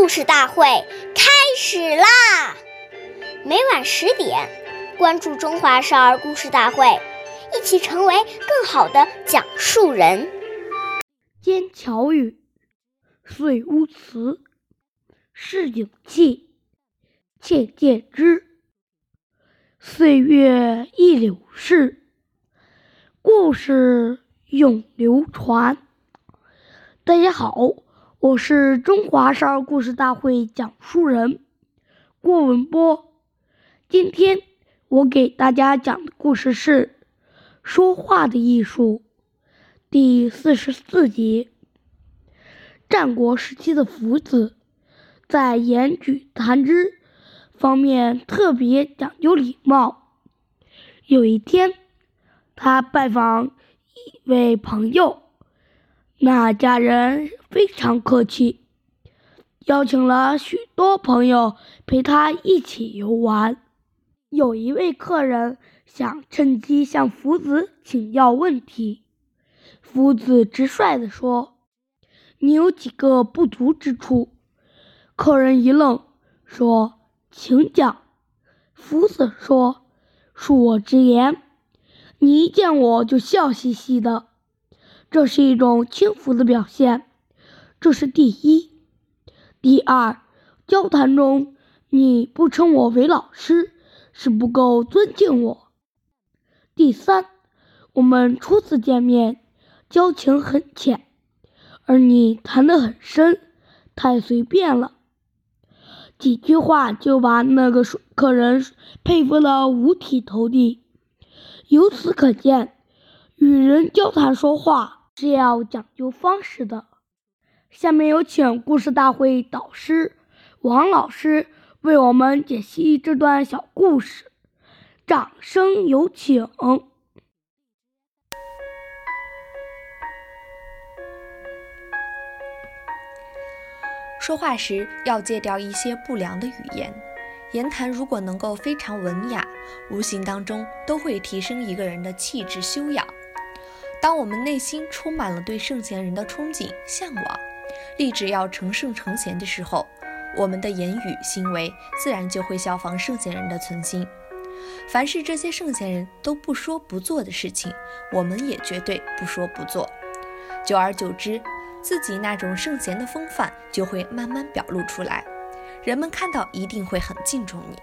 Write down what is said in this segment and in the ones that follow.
故事大会开始啦！每晚十点，关注《中华少儿故事大会》，一起成为更好的讲述人。《桥雨》岁乌词，市井气，切戒之。岁月易流逝，故事永流传。大家好，我是中华少儿故事大会讲述人郭文波。今天我给大家讲的故事是《说话的艺术》第四十四集。战国时期的夫子在言举谈之。方面特别讲究礼貌。有一天，他拜访一位朋友，那家人非常客气，邀请了许多朋友陪他一起游玩。有一位客人想趁机向夫子请教问题，夫子直率地说：“你有几个不足之处？”客人一愣，说。请讲，夫子说：“恕我直言，你一见我就笑嘻嘻的，这是一种轻浮的表现。这是第一。第二，交谈中你不称我为老师，是不够尊敬我。第三，我们初次见面，交情很浅，而你谈得很深，太随便了。”几句话就把那个客人佩服得五体投地。由此可见，与人交谈说话是要讲究方式的。下面有请故事大会导师王老师为我们解析这段小故事，掌声有请。说话时要戒掉一些不良的语言，言谈如果能够非常文雅，无形当中都会提升一个人的气质修养。当我们内心充满了对圣贤人的憧憬、向往，立志要成圣成贤的时候，我们的言语行为自然就会效仿圣贤人的存心。凡是这些圣贤人都不说不做的事情，我们也绝对不说不做。久而久之。自己那种圣贤的风范就会慢慢表露出来，人们看到一定会很敬重你。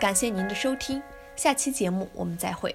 感谢您的收听，下期节目我们再会。